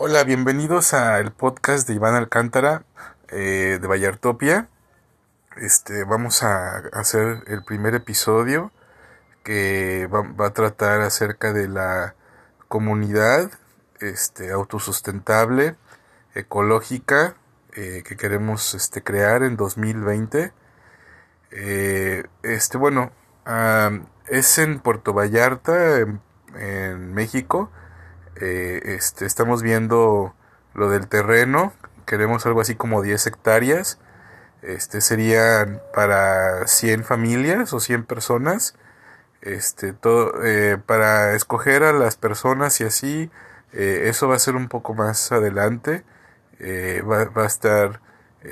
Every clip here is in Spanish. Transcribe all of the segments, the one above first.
Hola, bienvenidos al podcast de Iván Alcántara eh, de Vallartopia. Este, vamos a hacer el primer episodio que va, a tratar acerca de la comunidad este, autosustentable, ecológica, eh, que queremos este, crear en 2020. Eh, este, bueno, es en Puerto Vallarta, en México eh, este, estamos viendo lo del terreno, queremos algo así como 10 hectáreas, este serían para 100 familias o 100 personas, este, todo, eh, para escoger a las personas y así, eh, eso va a ser un poco más adelante, va, va, a estar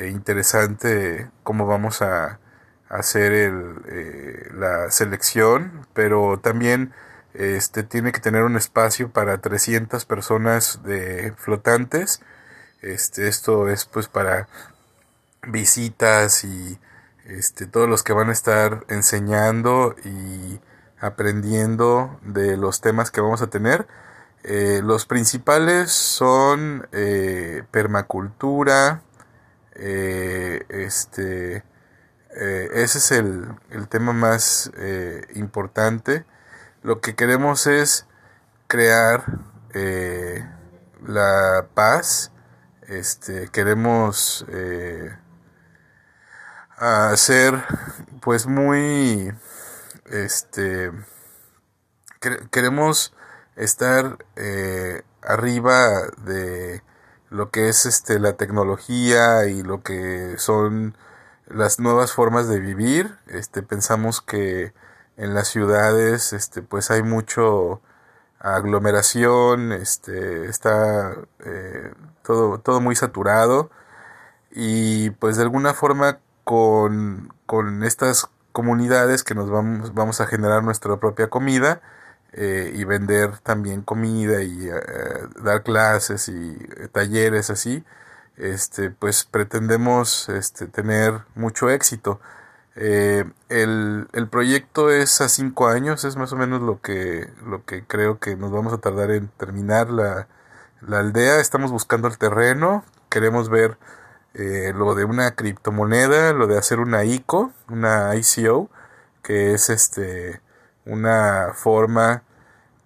interesante cómo vamos a, hacer el, la selección, pero también este tiene que tener un espacio para 300 personas de flotantes. Este, esto es pues para visitas y este, todos los que van a estar enseñando y aprendiendo de los temas que vamos a tener. Eh, los principales son eh, permacultura, eh, este, ese es el, el tema más importante lo que queremos es crear eh, la paz, este, queremos eh, hacer pues muy, este, queremos estar eh, arriba de lo que es este la tecnología y lo que son las nuevas formas de vivir. Este pensamos que en las ciudades este pues hay mucho aglomeración este está eh, todo todo muy saturado. Y pues de alguna forma con, con estas comunidades que nos vamos vamos a generar nuestra propia comida eh, y vender también comida y eh, dar clases y talleres así este pues pretendemos este tener mucho éxito eh, el, el, proyecto es a cinco años, es más o menos lo que, lo que creo que nos vamos a tardar en terminar la, la aldea. Estamos buscando el terreno, queremos ver eh, lo de una criptomoneda, lo de hacer una ICO, una ICO, que es este una forma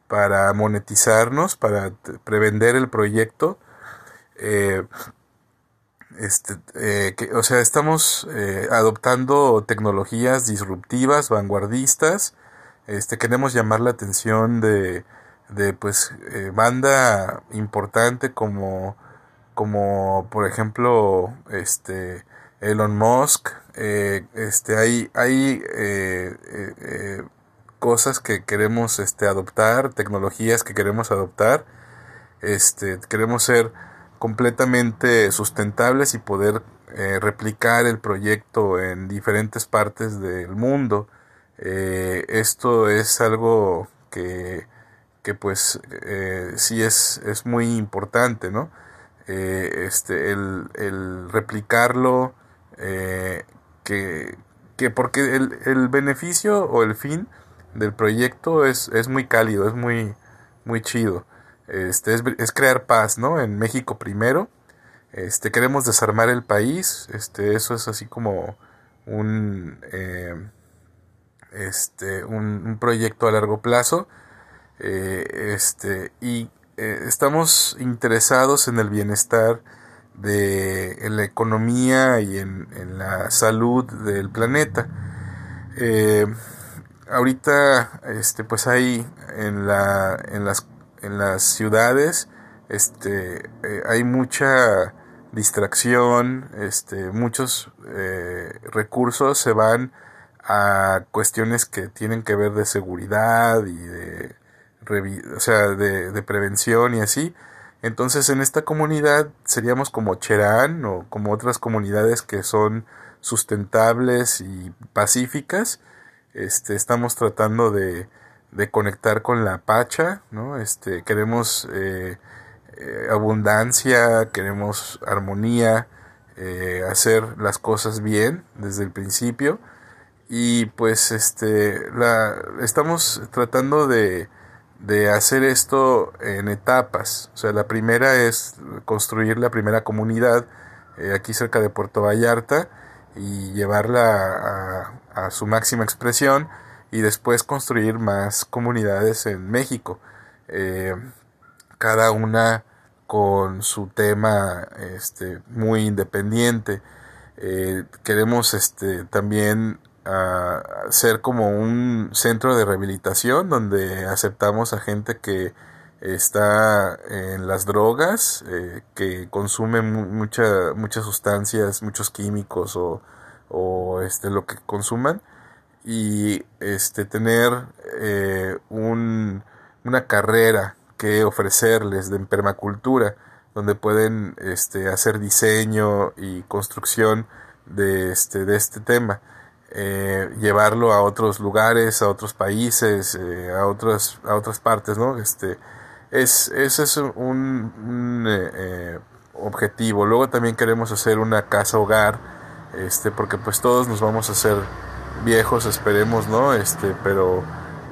para monetizarnos, para prevender el proyecto. Eh, este, eh, que, o sea, estamos eh, adoptando tecnologías disruptivas, vanguardistas. Este, queremos llamar la atención de, de pues, eh, banda importante como, como, por ejemplo, este, Elon Musk. este, hay, hay cosas que queremos, este, adoptar, tecnologías que queremos adoptar. Este, queremos ser completamente sustentables y poder eh, replicar el proyecto en diferentes partes del mundo. Eh, esto es algo que, que pues eh, sí es, es muy importante, ¿no? este, el, el replicarlo, que, que porque el, el beneficio o el fin del proyecto es, es muy cálido, es muy, muy chido. Este, es, crear paz, ¿no? En México primero. Este, queremos desarmar el país. Este, eso es así como un, eh, este, un, proyecto a largo plazo. Eh, este, y eh, estamos interesados en el bienestar de la economía y en, en, la salud del planeta. ahorita, este, pues hay en la, en las en las ciudades este eh, hay mucha distracción este muchos eh, recursos se van a cuestiones que tienen que ver de seguridad y de o sea de, de prevención y así. Entonces en esta comunidad seríamos como Cherán o como otras comunidades que son sustentables y pacíficas. Este estamos tratando de de conectar con la pacha, ¿no? Este, queremos eh, eh, abundancia, queremos armonía, eh, hacer las cosas bien desde el principio y pues este la estamos tratando de, de hacer esto en etapas. O sea, la primera es construir la primera comunidad aquí cerca de Puerto Vallarta y llevarla a, su máxima expresión y después construir más comunidades en México. Eh, cada una con su tema este, muy independiente. Eh, queremos este, también ah, ser como un centro de rehabilitación donde aceptamos a gente que está en las drogas, eh, que consume mucha, muchas sustancias, muchos químicos o, o este, lo que consuman y este, tener eh, un, una carrera que ofrecerles de permacultura, donde pueden este, hacer diseño y construcción de este, de este tema. Eh, llevarlo a otros lugares, a otros países, eh, a otras a otras partes, ¿no? Este es ese es un, eh, objetivo. Luego también queremos hacer una casa hogar, este, porque pues todos nos vamos a hacer viejos, esperemos, ¿no? Este, pero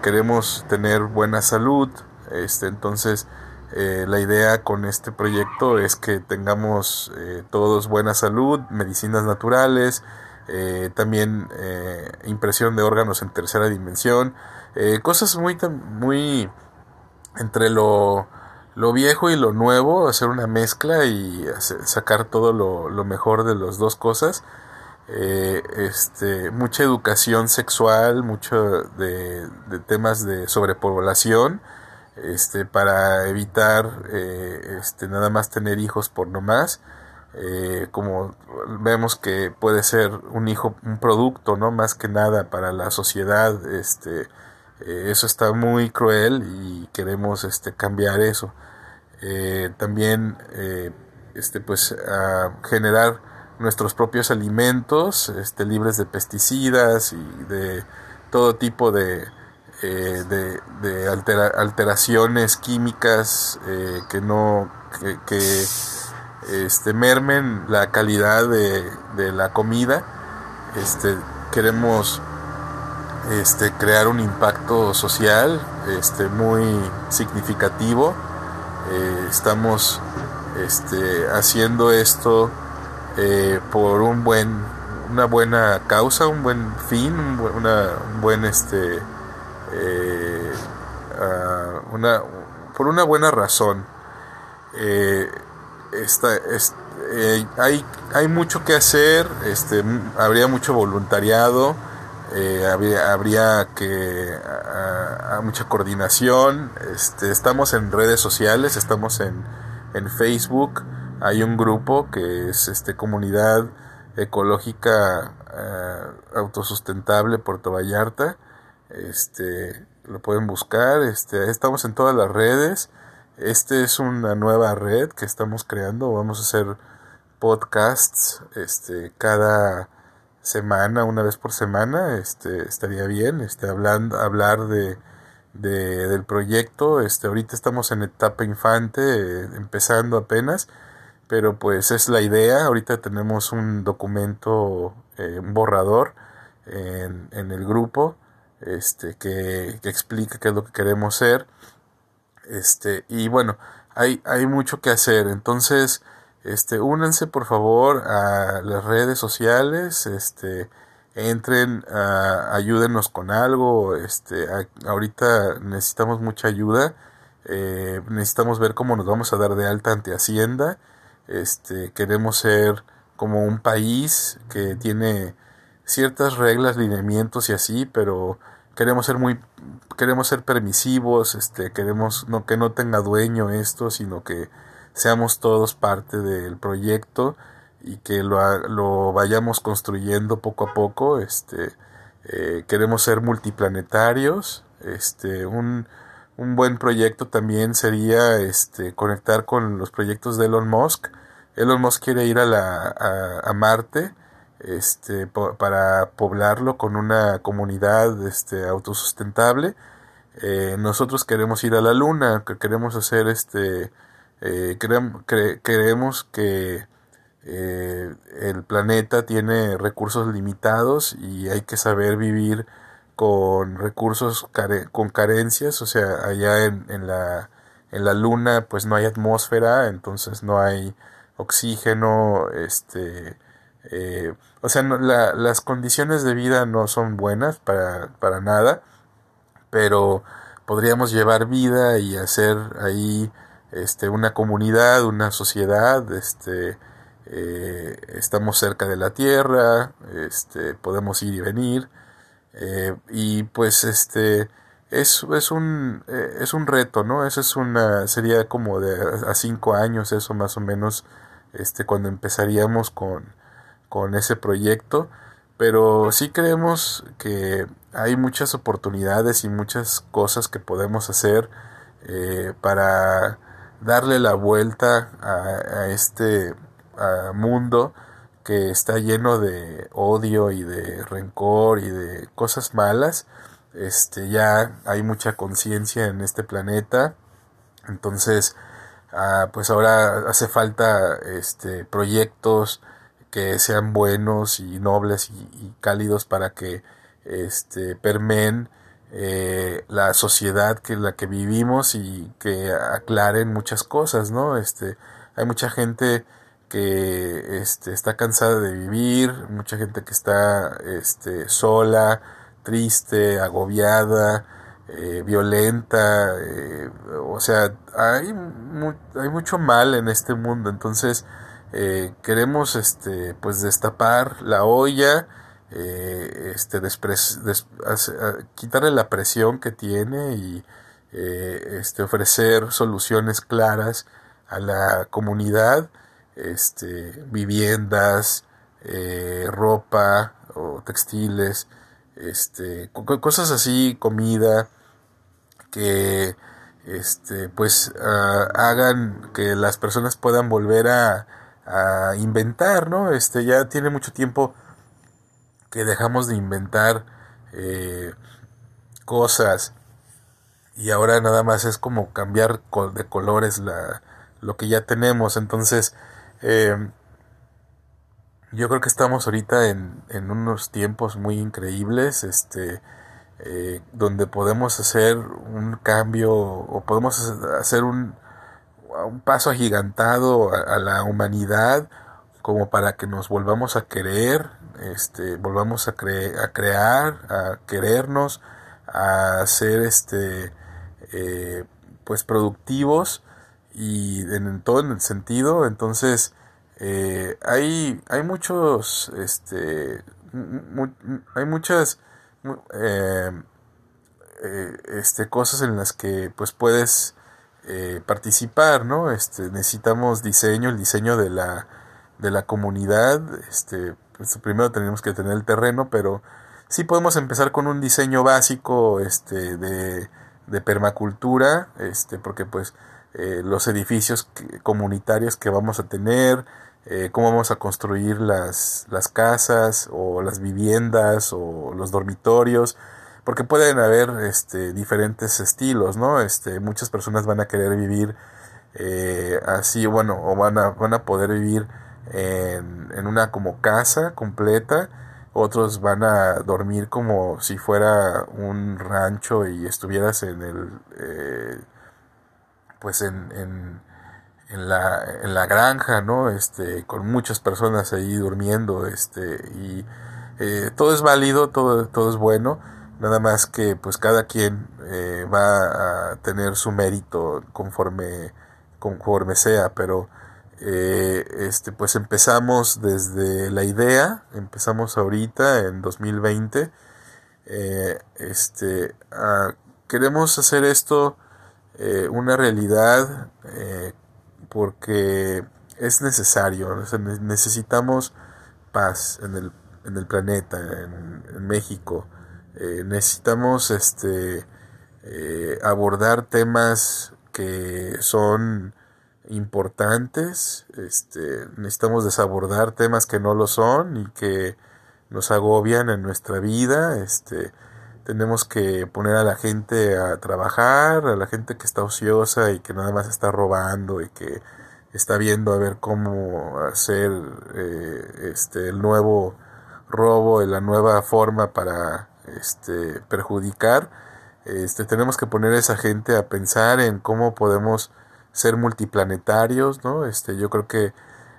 queremos tener buena salud, este, entonces, eh, la idea con este proyecto es que tengamos eh, todos buena salud, medicinas naturales, eh, también impresión de órganos en tercera dimensión, cosas muy, muy entre lo, lo, viejo y lo nuevo, hacer una mezcla y sacar todo lo, lo, mejor de las dos cosas. Este, mucha educación sexual, mucho de, temas de sobrepoblación, este, para evitar eh, este, nada más tener hijos por no más. Eh, como vemos que puede ser un hijo un producto no más que nada para la sociedad este eh, eso está muy cruel y queremos este cambiar eso también este pues generar nuestros propios alimentos este libres de pesticidas y de todo tipo de eh, de, alteraciones químicas eh, que no que, este, mermen la calidad de, de, la comida. Este queremos este crear un impacto social este muy significativo. Eh, estamos este haciendo esto por un buen una buena causa un buen fin un, una, un buen este eh, una, por una buena razón. Eh, eh, hay, hay mucho que hacer, este, habría mucho voluntariado, habría, habría, que a, mucha coordinación. Este, estamos en redes sociales, estamos en, en Facebook, hay un grupo que es este comunidad ecológica autosustentable Puerto Vallarta este, lo pueden buscar. Este, estamos en todas las redes. Este es una nueva red que estamos creando. Vamos a hacer podcasts este, cada semana, una vez por semana. Este, estaría bien. Este, hablando, hablar de, de, del proyecto. Este, ahorita estamos en etapa infante, eh, empezando apenas. Pero pues es la idea. Ahorita tenemos un documento, eh, un borrador en, en el grupo este, que, que, explica qué es lo que queremos ser. Este, y bueno, hay, hay mucho que hacer. Entonces, este, únanse por favor a las redes sociales, este, entren, ayúdenos con algo, este, ahorita necesitamos mucha ayuda, eh, necesitamos ver cómo nos vamos a dar de alta ante Hacienda, este, queremos ser como un país que tiene ciertas reglas, lineamientos y así, pero queremos ser muy queremos ser permisivos, este queremos no que no tenga dueño esto, sino que seamos todos parte del proyecto y que lo, lo vayamos construyendo poco a poco, este eh, queremos ser multiplanetarios, este un, un buen proyecto también sería este conectar con los proyectos de Elon Musk. Elon Musk quiere ir a la a, Marte este, para poblarlo con una comunidad este, autosustentable. Eh, nosotros queremos ir a la luna, que queremos hacer este, eh, creemos que eh, el planeta tiene recursos limitados y hay que saber vivir con recursos con carencias, o sea, allá en, la, en la luna pues no hay atmósfera, entonces no hay oxígeno, este, eh, o sea, las condiciones de vida no son buenas para, para nada, pero podríamos llevar vida y hacer ahí este, una comunidad, una sociedad, este, eh, estamos cerca de la tierra, este, podemos ir y venir, eh, y pues este es, es un es un reto no eso es una sería como de a cinco años eso más o menos este cuando empezaríamos con con ese proyecto pero sí creemos que hay muchas oportunidades y muchas cosas que podemos hacer eh, para darle la vuelta a, a este mundo que está lleno de odio y de rencor y de cosas malas. Este, ya hay mucha conciencia en este planeta. Entonces, ah, pues ahora hace falta este, proyectos que sean buenos y nobles y, cálidos para que este, permeen eh, la sociedad que la que vivimos y que aclaren muchas cosas, ¿no? Este, hay mucha gente que este, está cansada de vivir, mucha gente que está este, sola, triste, agobiada, eh, violenta, eh, o sea, hay, hay mucho mal en este mundo, entonces eh, queremos este, pues destapar la olla, este, quitarle la presión que tiene y este, ofrecer soluciones claras a la comunidad este, viviendas, eh, ropa o textiles, este, cosas así, comida, que este, pues ah, hagan que las personas puedan volver a, a, inventar, ¿no? Este, ya tiene mucho tiempo que dejamos de inventar eh, cosas y ahora nada más es como cambiar de colores la, lo que ya tenemos, entonces eh, yo creo que estamos ahorita en, en unos tiempos muy increíbles, este, eh, donde podemos hacer un cambio o podemos hacer un, un paso agigantado a, la humanidad como para que nos volvamos a querer, este, volvamos a, a crear, a querernos, a ser este, eh, pues productivos y en, todo en el sentido. Entonces eh, hay hay muchos este hay muchas eh, eh, este cosas en las que pues puedes participar no este necesitamos diseño el diseño de la de la comunidad este pues, primero tenemos que tener el terreno pero sí podemos empezar con un diseño básico este de, de permacultura este porque pues eh, los edificios comunitarios que vamos a tener, eh, cómo vamos a construir las, las casas o las viviendas o los dormitorios, porque pueden haber este, diferentes estilos, ¿no? Este, muchas personas van a querer vivir eh, así, bueno, o van a, van a poder vivir en, en una como casa completa, otros van a dormir como si fuera un rancho y estuvieras en el pues en, en, en, la, en la granja, ¿no? Este, con muchas personas ahí durmiendo, este, y eh, todo es válido, todo, todo es bueno, nada más que pues cada quien eh, va a tener su mérito conforme, conforme sea, pero eh, este, pues empezamos desde la idea, empezamos ahorita en 2020, este, queremos hacer esto una realidad porque es necesario, necesitamos paz en el, en el planeta, en, México, eh, necesitamos este, abordar temas que son importantes, este, necesitamos desabordar temas que no lo son y que nos agobian en nuestra vida, este, tenemos que poner a la gente a trabajar, a la gente que está ociosa y que nada más está robando y que está viendo a ver cómo hacer eh, este el nuevo robo, la nueva forma para este, perjudicar, este, tenemos que poner a esa gente a pensar en cómo podemos ser multiplanetarios, ¿no? Este, yo creo que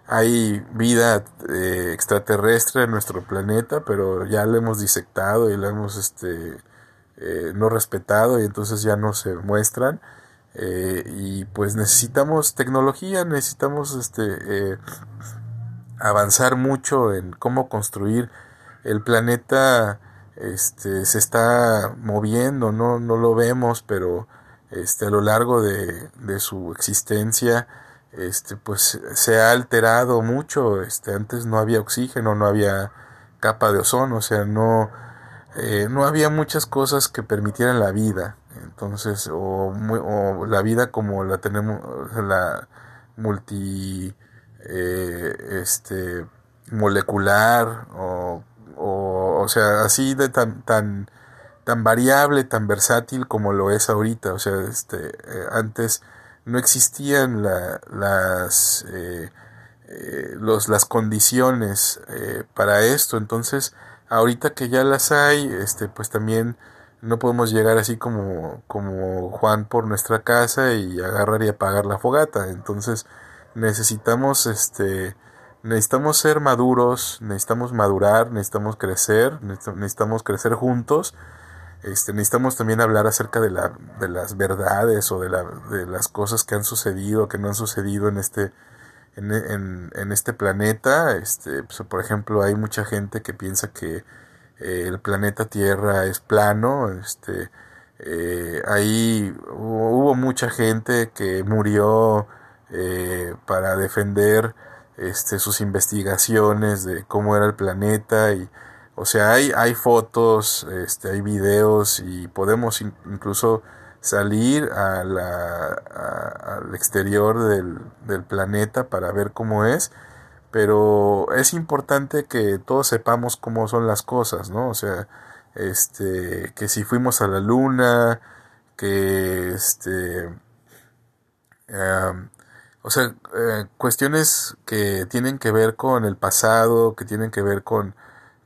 hay vida eh, extraterrestre en nuestro planeta, pero ya la hemos disectado y la hemos este, eh, no respetado y entonces ya no se muestran. Eh, y pues necesitamos tecnología, necesitamos este, avanzar mucho en cómo construir el planeta. Este, se está moviendo, no, no lo vemos, pero este, a lo largo de, de su existencia este pues se ha alterado mucho este antes no había oxígeno no había capa de ozono o sea no eh, no había muchas cosas que permitieran la vida. Entonces o, la vida como la tenemos la multi eh, este molecular o, o, o sea así de tan tan tan variable tan versátil como lo es ahorita. O sea este eh, antes no existían las, eh, eh, los, las condiciones eh, para esto. Entonces, ahorita que ya las hay, este, pues también no podemos llegar así como, como Juan por nuestra casa y agarrar y apagar la fogata. Entonces, necesitamos, este, necesitamos ser maduros, necesitamos madurar, necesitamos crecer, necesitamos crecer juntos este, necesitamos también hablar acerca de, la, de las verdades o de, la, de las cosas que han sucedido, que no han sucedido en este, en, en, este planeta. Este, pues, por ejemplo, hay mucha gente que piensa que eh, el planeta Tierra es plano. Este, eh, ahí hubo, mucha gente que murió eh, para defender este, sus investigaciones de cómo era el planeta y o sea, hay, hay fotos, este, hay videos y podemos incluso salir a al exterior del, planeta para ver cómo es, pero es importante que todos sepamos cómo son las cosas, ¿no? O sea, este, que si fuimos a la luna, que este, o sea, eh, cuestiones que tienen que ver con el pasado, que tienen que ver con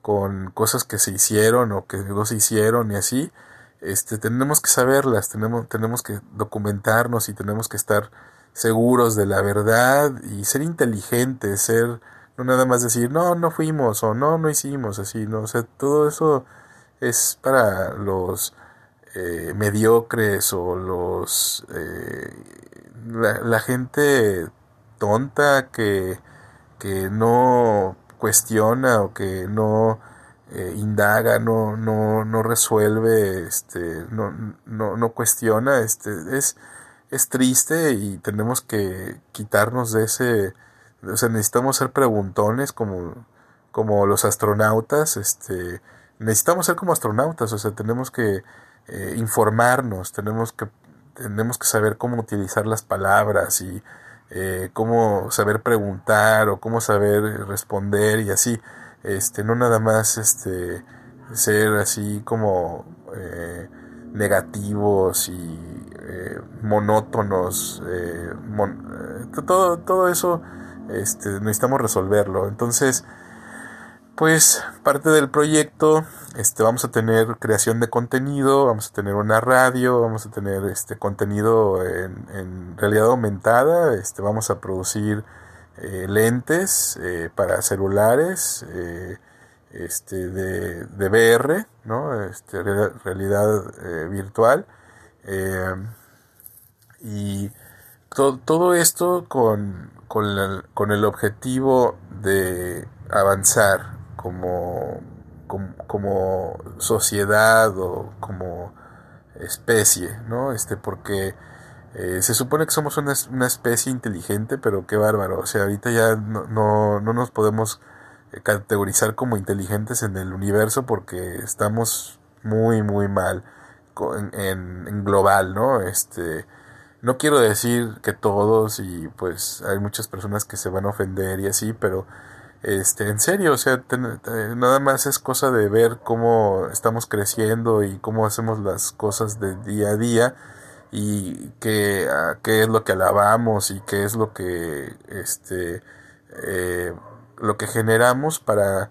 con cosas que se hicieron o que no se hicieron y así, este, tenemos que saberlas, tenemos, tenemos que documentarnos y tenemos que estar seguros de la verdad y ser inteligentes, ser, no nada más decir, no, no fuimos o no, no hicimos, así, no, o sea, todo eso es para los eh, mediocres o los, eh, la, la, gente tonta que, que no cuestiona o que no eh, indaga, no, no, no resuelve, este, no, no, no cuestiona, este, es, es triste y tenemos que quitarnos de ese, o sea, necesitamos ser preguntones como, como los astronautas, este, necesitamos ser como astronautas, o sea, tenemos que eh, informarnos, tenemos que, tenemos que saber cómo utilizar las palabras y eh, cómo saber preguntar o cómo saber responder y así, este, no nada más este, ser así como eh, negativos y eh, monótonos, todo, todo eso este, necesitamos resolverlo. Entonces, pues parte del proyecto este vamos a tener creación de contenido vamos a tener una radio vamos a tener este contenido en, realidad aumentada este vamos a producir eh, lentes eh, para celulares eh, este de, de VR no este realidad virtual. Y todo esto con, con, con el objetivo de avanzar como, como, sociedad o como especie, ¿no? Este, porque eh, se supone que somos una, una, especie inteligente, pero qué bárbaro. O sea, ahorita ya no, no, no nos podemos eh, categorizar como inteligentes en el universo porque estamos muy, muy mal en, en, global, ¿no? Este, no quiero decir que todos y pues hay muchas personas que se van a ofender y así, pero este, en serio, o sea, nada más es cosa de ver cómo estamos creciendo y cómo hacemos las cosas de día a día y qué, qué es lo que alabamos y qué es lo que, este, eh, lo que generamos para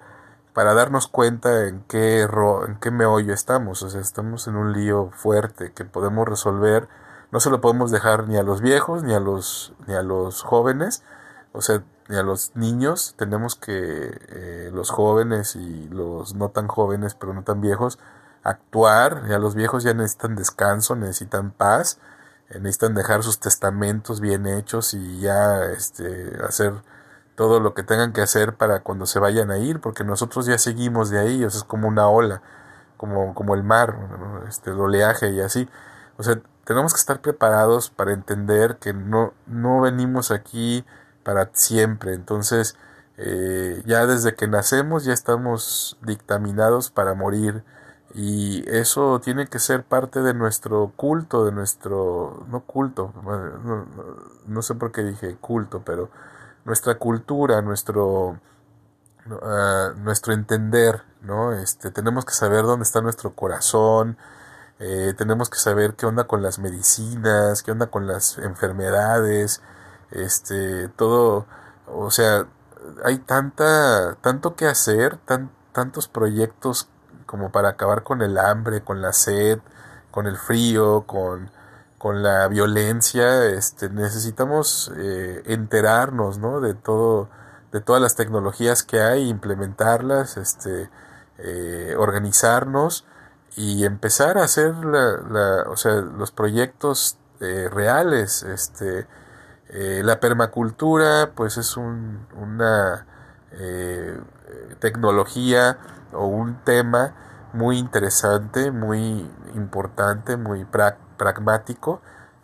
para darnos cuenta en qué, en qué meollo estamos. O sea, estamos en un lío fuerte que podemos resolver. No se lo podemos dejar ni a los viejos, ni a los, ni a los jóvenes, o sea, ni a los niños. Tenemos que eh, los jóvenes y los no tan jóvenes, pero no tan viejos, actuar. Ya los viejos ya necesitan descanso, necesitan paz, eh, necesitan dejar sus testamentos bien hechos y ya este, hacer todo lo que tengan que hacer para cuando se vayan a ir, porque nosotros ya seguimos de ahí, o sea, es como una ola, como, como el mar, este, el oleaje y así. O sea, tenemos que estar preparados para entender que no, no venimos aquí para siempre. Entonces, eh, ya desde que nacemos ya estamos dictaminados para morir. Y eso tiene que ser parte de nuestro culto, de nuestro, no culto, no, sé por qué dije culto, pero nuestra cultura, nuestro, ah, nuestro entender, ¿no? Este, tenemos que saber dónde está nuestro corazón, eh, tenemos que saber qué onda con las medicinas, qué onda con las enfermedades, este, todo, o sea, hay tanta, tanto que hacer, tan, tantos proyectos como para acabar con el hambre, con la sed, con el frío, con con la violencia, este, necesitamos eh, enterarnos, ¿no? De todo, de todas las tecnologías que hay, implementarlas, este, eh, organizarnos y empezar a hacer la, o sea, los proyectos eh, reales, este, la permacultura, pues es un, una tecnología o un tema muy interesante, muy importante, muy pragmático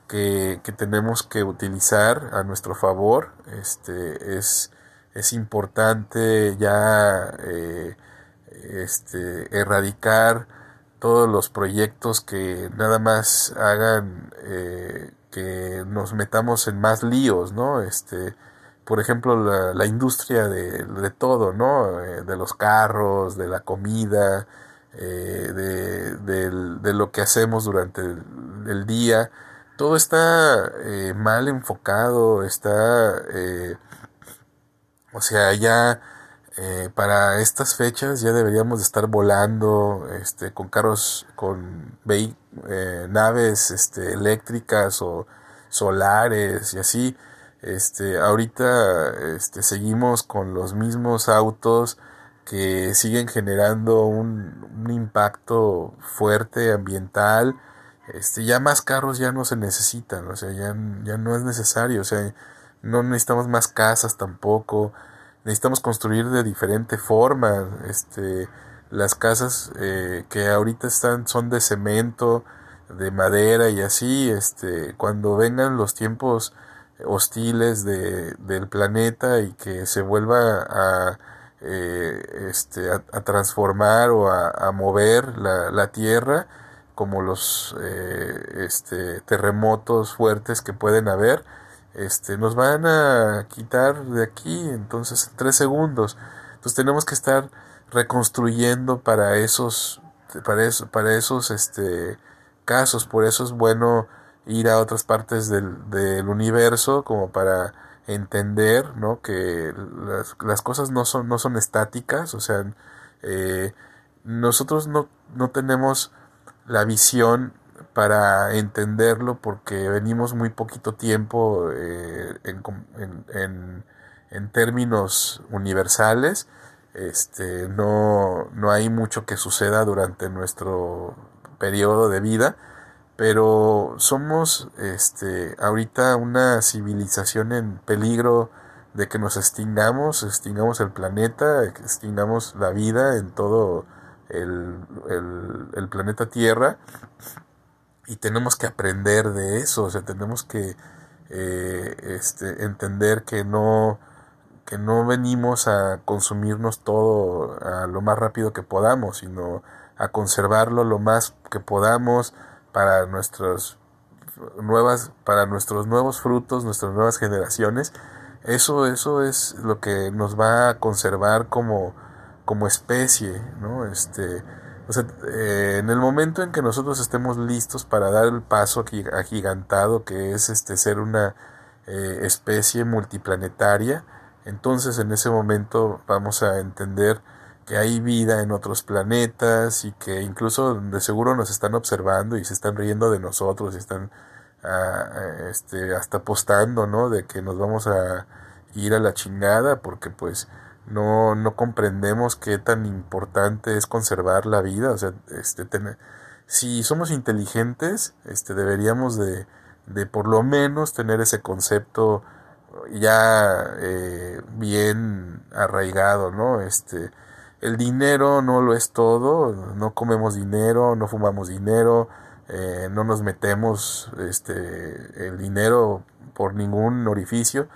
que, tenemos que utilizar a nuestro favor. Este, es, es importante ya eh, este, erradicar todos los proyectos que nada más hagan eh, que nos metamos en más líos, ¿no? Este, por ejemplo, la, industria de, de, todo, ¿no? Eh, de los carros, de la comida, de, de, lo que hacemos durante el, el día, todo está eh, mal enfocado, está, eh, o sea, ya eh, para estas fechas ya deberíamos de estar volando, este, con carros, con naves, este, eléctricas o solares y así. Este, ahorita, este, seguimos con los mismos autos que siguen generando un, un impacto fuerte ambiental este, ya más carros ya no se necesitan, o sea, ya, ya no es necesario, o sea, no necesitamos más casas tampoco, necesitamos construir de diferente forma, este, las casas eh, que ahorita están son de cemento, de madera y así, este, cuando vengan los tiempos hostiles de, del planeta y que se vuelva a, eh, este, a, transformar o a, mover la, la tierra, como los eh, este, terremotos fuertes que pueden haber, este, nos van a quitar de aquí, entonces en tres segundos. Entonces tenemos que estar reconstruyendo para esos, para, eso, para esos este, casos, por eso es bueno ir a otras partes del, del universo como para entender ¿no? que las, las, cosas no son, no son estáticas, o sea, eh, nosotros no, no tenemos la visión para entenderlo porque venimos muy poquito tiempo eh, en, términos universales este no, no hay mucho que suceda durante nuestro periodo de vida pero somos este ahorita una civilización en peligro de que nos extingamos, extingamos el planeta, extingamos la vida en todo el, el, planeta Tierra y tenemos que aprender de eso, o sea, tenemos que eh, este, entender que no, que no venimos a consumirnos todo a lo más rápido que podamos, sino a conservarlo lo más que podamos para nuestras nuevas, para nuestros nuevos frutos, nuestras nuevas generaciones. Eso, eso es lo que nos va a conservar como, como especie, ¿no? Este, o sea, eh, en el momento en que nosotros estemos listos para dar el paso agigantado que es este ser una eh, especie multiplanetaria, entonces en ese momento vamos a entender que hay vida en otros planetas y que incluso de seguro nos están observando y se están riendo de nosotros y están ah, este, hasta apostando, ¿no? De que nos vamos a ir a la chingada porque pues no, no comprendemos qué tan importante es conservar la vida, o sea, este, tener, si somos inteligentes, este, deberíamos de, de por lo menos tener ese concepto ya eh, bien arraigado, ¿no? Este, el dinero no lo es todo, no comemos dinero, no fumamos dinero, eh, no nos metemos este, el dinero por ningún orificio,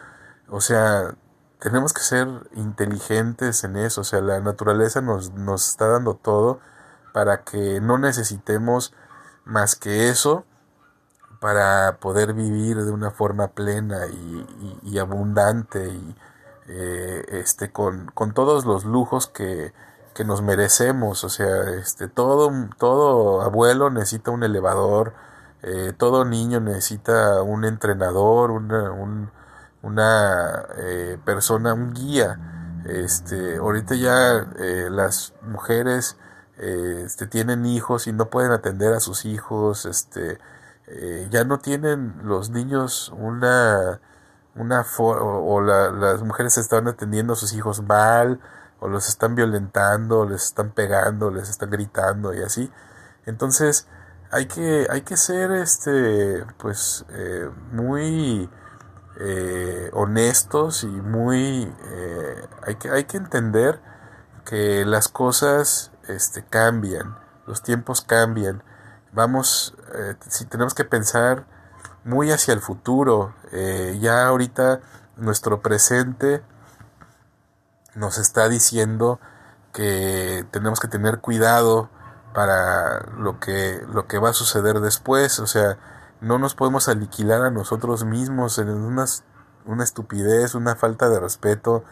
o sea, tenemos que ser inteligentes en eso, o sea, la naturaleza nos, nos está dando todo para que no necesitemos más que eso para poder vivir de una forma plena y, abundante y eh, este con, con, todos los lujos que, que, nos merecemos o sea este todo todo abuelo necesita un elevador eh, todo niño necesita un entrenador un, una eh, persona, un guía. Este, ahorita ya eh, las mujeres eh, este, tienen hijos y no pueden atender a sus hijos, este, ya no tienen los niños una, una o, las mujeres están atendiendo a sus hijos mal, o los están violentando, les están pegando, les están gritando y así. Entonces, hay que, hay que ser este, pues, muy eh, honestos y muy eh, hay que hay que entender que las cosas este cambian los tiempos cambian. Vamos eh, si tenemos que pensar muy hacia el futuro ya ahorita nuestro presente nos está diciendo que tenemos que tener cuidado para lo que lo que va a suceder después. O sea no nos podemos aniquilar a nosotros mismos en una, una estupidez, una falta de respeto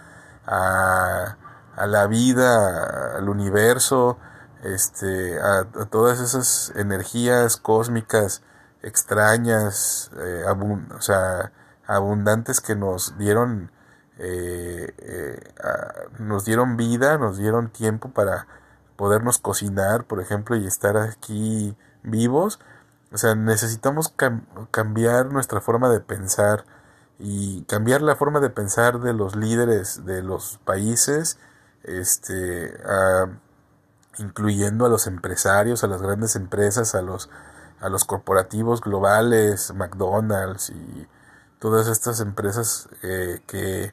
a, a la vida, al universo, este, a, todas esas energías cósmicas extrañas, eh, o sea, abundantes que nos dieron, eh, eh, nos dieron vida, nos dieron tiempo para podernos cocinar, por ejemplo, y estar aquí vivos o sea, necesitamos cambiar nuestra forma de pensar y cambiar la forma de pensar de los líderes de los países, este, incluyendo a los empresarios, a las grandes empresas, a los, a los corporativos globales, McDonald's y todas estas empresas eh, que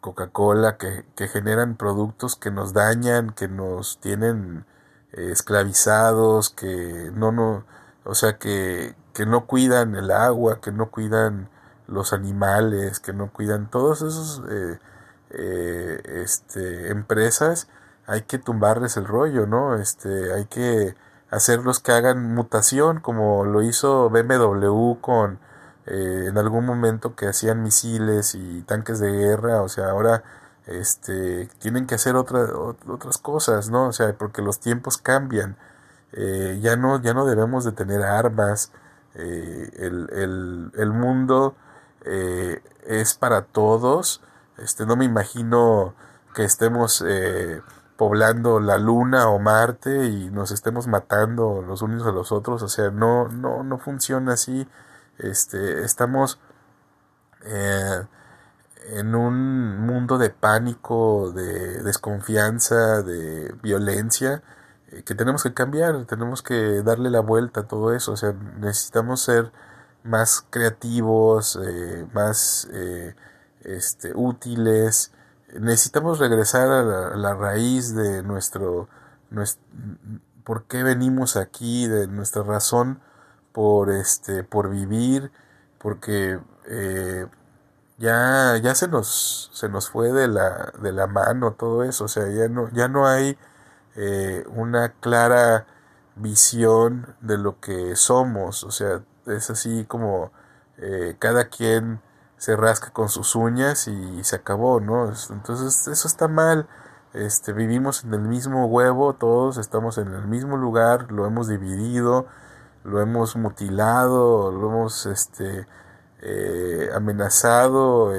Coca-Cola, que, generan productos que nos dañan, que nos tienen eh, esclavizados, que no, no, o sea, que, que no cuidan el agua, que no cuidan los animales, que no cuidan todos esos eh, eh, este, empresas, hay que tumbarles el rollo, ¿no? Este, hay que hacerlos que hagan mutación, como lo hizo BMW con eh, en algún momento que hacían misiles y tanques de guerra, o sea, ahora este, tienen que hacer otra, otras cosas, ¿no? O sea, porque los tiempos cambian. Eh, ya, no, ya no debemos de tener armas, eh, el, el, mundo eh, es para todos, este, no me imagino que estemos poblando la luna o Marte y nos estemos matando los unos a los otros, o sea, no, no, no funciona así, este, estamos en un mundo de pánico, de desconfianza, de violencia, eh, que tenemos que cambiar, tenemos que darle la vuelta a todo eso, o sea, necesitamos ser más creativos, eh, más eh, este, útiles, necesitamos regresar a la, raíz de nuestro, nuestro, por qué venimos aquí, de nuestra razón por este, por vivir, porque ya, ya se nos, se nos fue de la, de la mano todo eso, o sea, ya no, ya no hay eh, una clara visión de lo que somos, o sea, es así como eh, cada quien se rasca con sus uñas y se acabó, ¿no? Entonces eso está mal, este, vivimos en el mismo huevo, todos estamos en el mismo lugar, lo hemos dividido, lo hemos mutilado, lo hemos, este, eh, amenazado,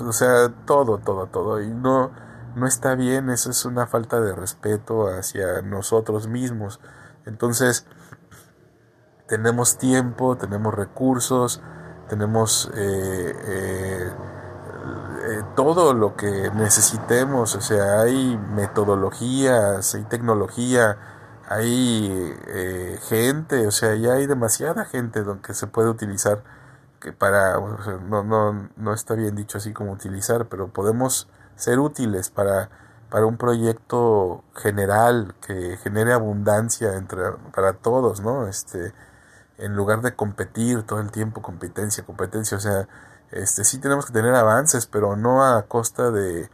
o sea, todo, todo, todo, y no, no está bien, eso es una falta de respeto hacia nosotros mismos. Entonces, tenemos tiempo, tenemos recursos, tenemos eh, eh, eh, todo lo que necesitemos, o sea, hay metodologías, hay tecnología, hay gente, o sea, ya hay demasiada gente que se puede utilizar que para, no, no, no está bien dicho así como utilizar, pero podemos ser útiles para, para un proyecto general que genere abundancia entre, para todos, ¿no? Este, en lugar de competir todo el tiempo, competencia, competencia, o sea, este, sí tenemos que tener avances, pero no a costa de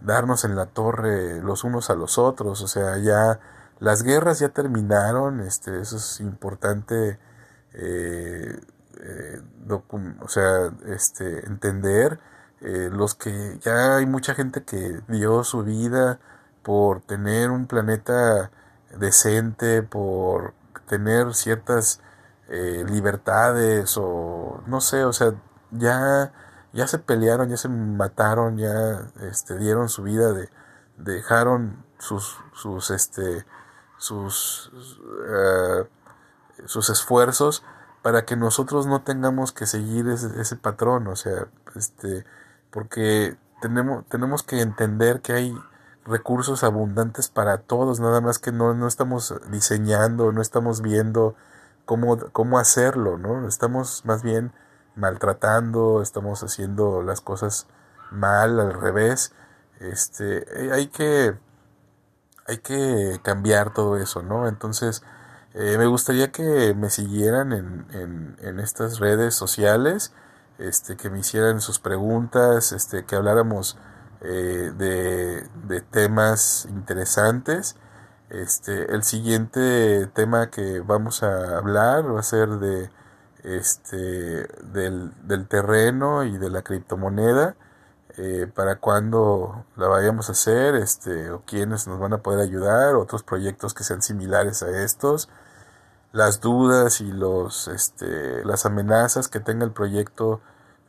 darnos en la torre los unos a los otros, o sea, ya las guerras ya terminaron, este, eso es importante, eh, eh, o sea, este, entender eh, los que ya hay mucha gente que dio su vida por tener un planeta decente, por tener ciertas eh, libertades o no sé, o sea, ya ya se pelearon, ya se mataron, ya este dieron su vida de dejaron sus sus este sus uh, sus esfuerzos para que nosotros no tengamos que seguir ese patrón, o sea, este porque tenemos, tenemos que entender que hay recursos abundantes para todos, nada más que no, no estamos diseñando, no estamos viendo cómo, cómo hacerlo, ¿no? Estamos más bien maltratando, estamos haciendo las cosas mal, al revés. Este, eh, hay que, hay que cambiar todo eso, ¿no? Entonces, eh, me gustaría que me siguieran en, en, en estas redes sociales este, que me hicieran sus preguntas, este, que habláramos eh, de, temas interesantes. Este, el siguiente tema que vamos a hablar va a ser de este del, terreno y de la criptomoneda eh, para cuando la vayamos a hacer este o quienes nos van a poder ayudar otros proyectos que sean similares a estos las dudas y los este, las amenazas que tenga el proyecto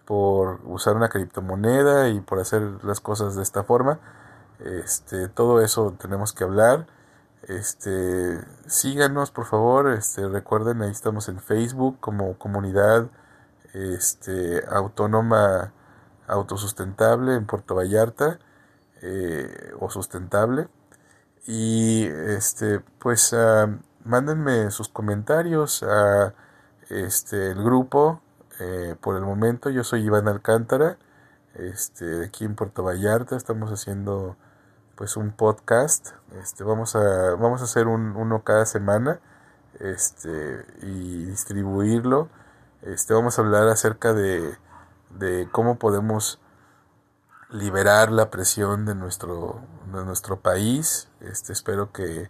por usar una criptomoneda y por hacer las cosas de esta forma. Este, todo eso tenemos que hablar. Este, síganos por favor, este, recuerden ahí estamos en Facebook como comunidad este, autónoma autosustentable en Puerto Vallarta eh, o sustentable y este pues mándenme sus comentarios a este el grupo eh, por el momento. Yo soy Iván Alcántara este aquí en Puerto Vallarta. Estamos haciendo pues un podcast. Este vamos a vamos a hacer un, uno cada semana este y distribuirlo. Este vamos a hablar acerca de, de cómo podemos liberar la presión de nuestro de nuestro país. Este espero que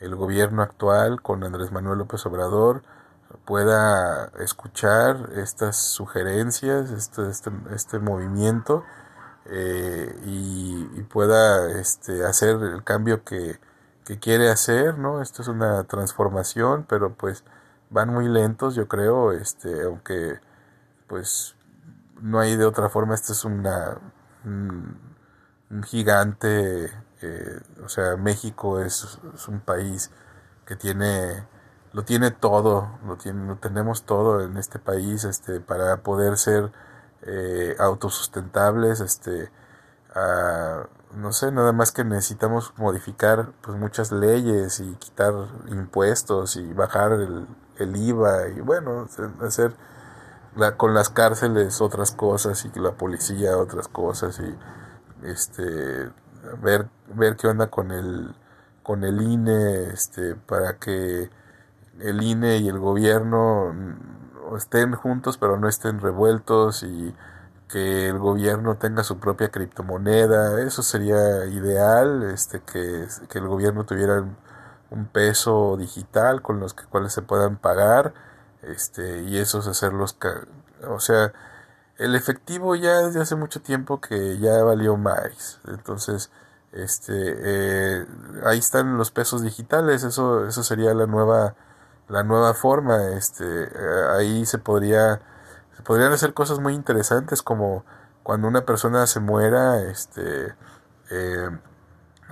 el gobierno actual con Andrés Manuel López Obrador pueda escuchar estas sugerencias, este, este, este movimiento eh, y, pueda este, hacer el cambio que, que, quiere hacer, ¿no? Esto es una transformación, pero pues van muy lentos, yo creo, este, aunque pues no hay de otra forma, este es una un, gigante, eh, o sea, México es, un país que tiene lo tiene todo, lo, tiene, lo tenemos todo en este país este, para poder ser eh, autosustentables, este, no sé, nada más que necesitamos modificar pues muchas leyes y quitar impuestos y bajar el, IVA y bueno, hacer con las cárceles otras cosas y la policía otras cosas y este ver ver qué onda con el con el INE este para que el INE y el gobierno estén juntos pero no estén revueltos y que el gobierno tenga su propia criptomoneda, eso sería ideal, este que, que el gobierno tuviera un peso digital con los que cuales se puedan pagar, este y esos hacerlos o sea, el efectivo ya desde hace mucho tiempo que ya valió más, entonces este eh, ahí están los pesos digitales, eso eso sería la nueva la nueva forma este eh, ahí se podría se podrían hacer cosas muy interesantes como cuando una persona se muera este eh,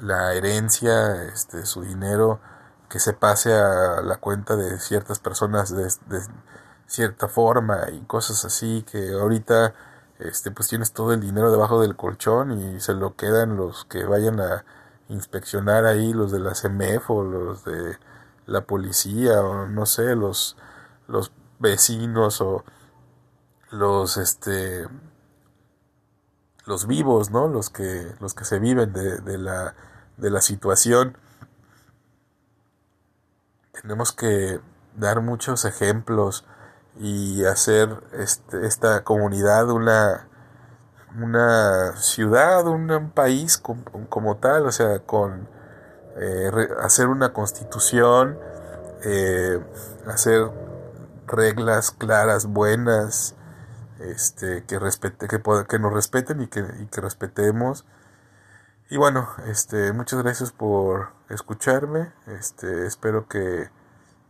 la herencia, este, su dinero, que se pase a la cuenta de ciertas personas de, cierta forma y cosas así que ahorita este pues tienes todo el dinero debajo del colchón y se lo quedan los que vayan a inspeccionar ahí los de la CEMEF o los de la policía o no sé los los vecinos o los este los vivos no los que los que se viven de, de la de la situación. Tenemos que dar muchos ejemplos y hacer este, esta comunidad una una ciudad, un, país como, tal, o sea, con eh, hacer una constitución, eh, hacer reglas claras, buenas, este, que respete, que, que nos respeten y que, y que respetemos. Y bueno, este, muchas gracias por escucharme. Este, espero que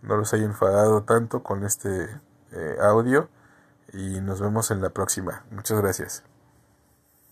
no los haya enfadado tanto con este eh, audio y nos vemos en la próxima. Muchas gracias.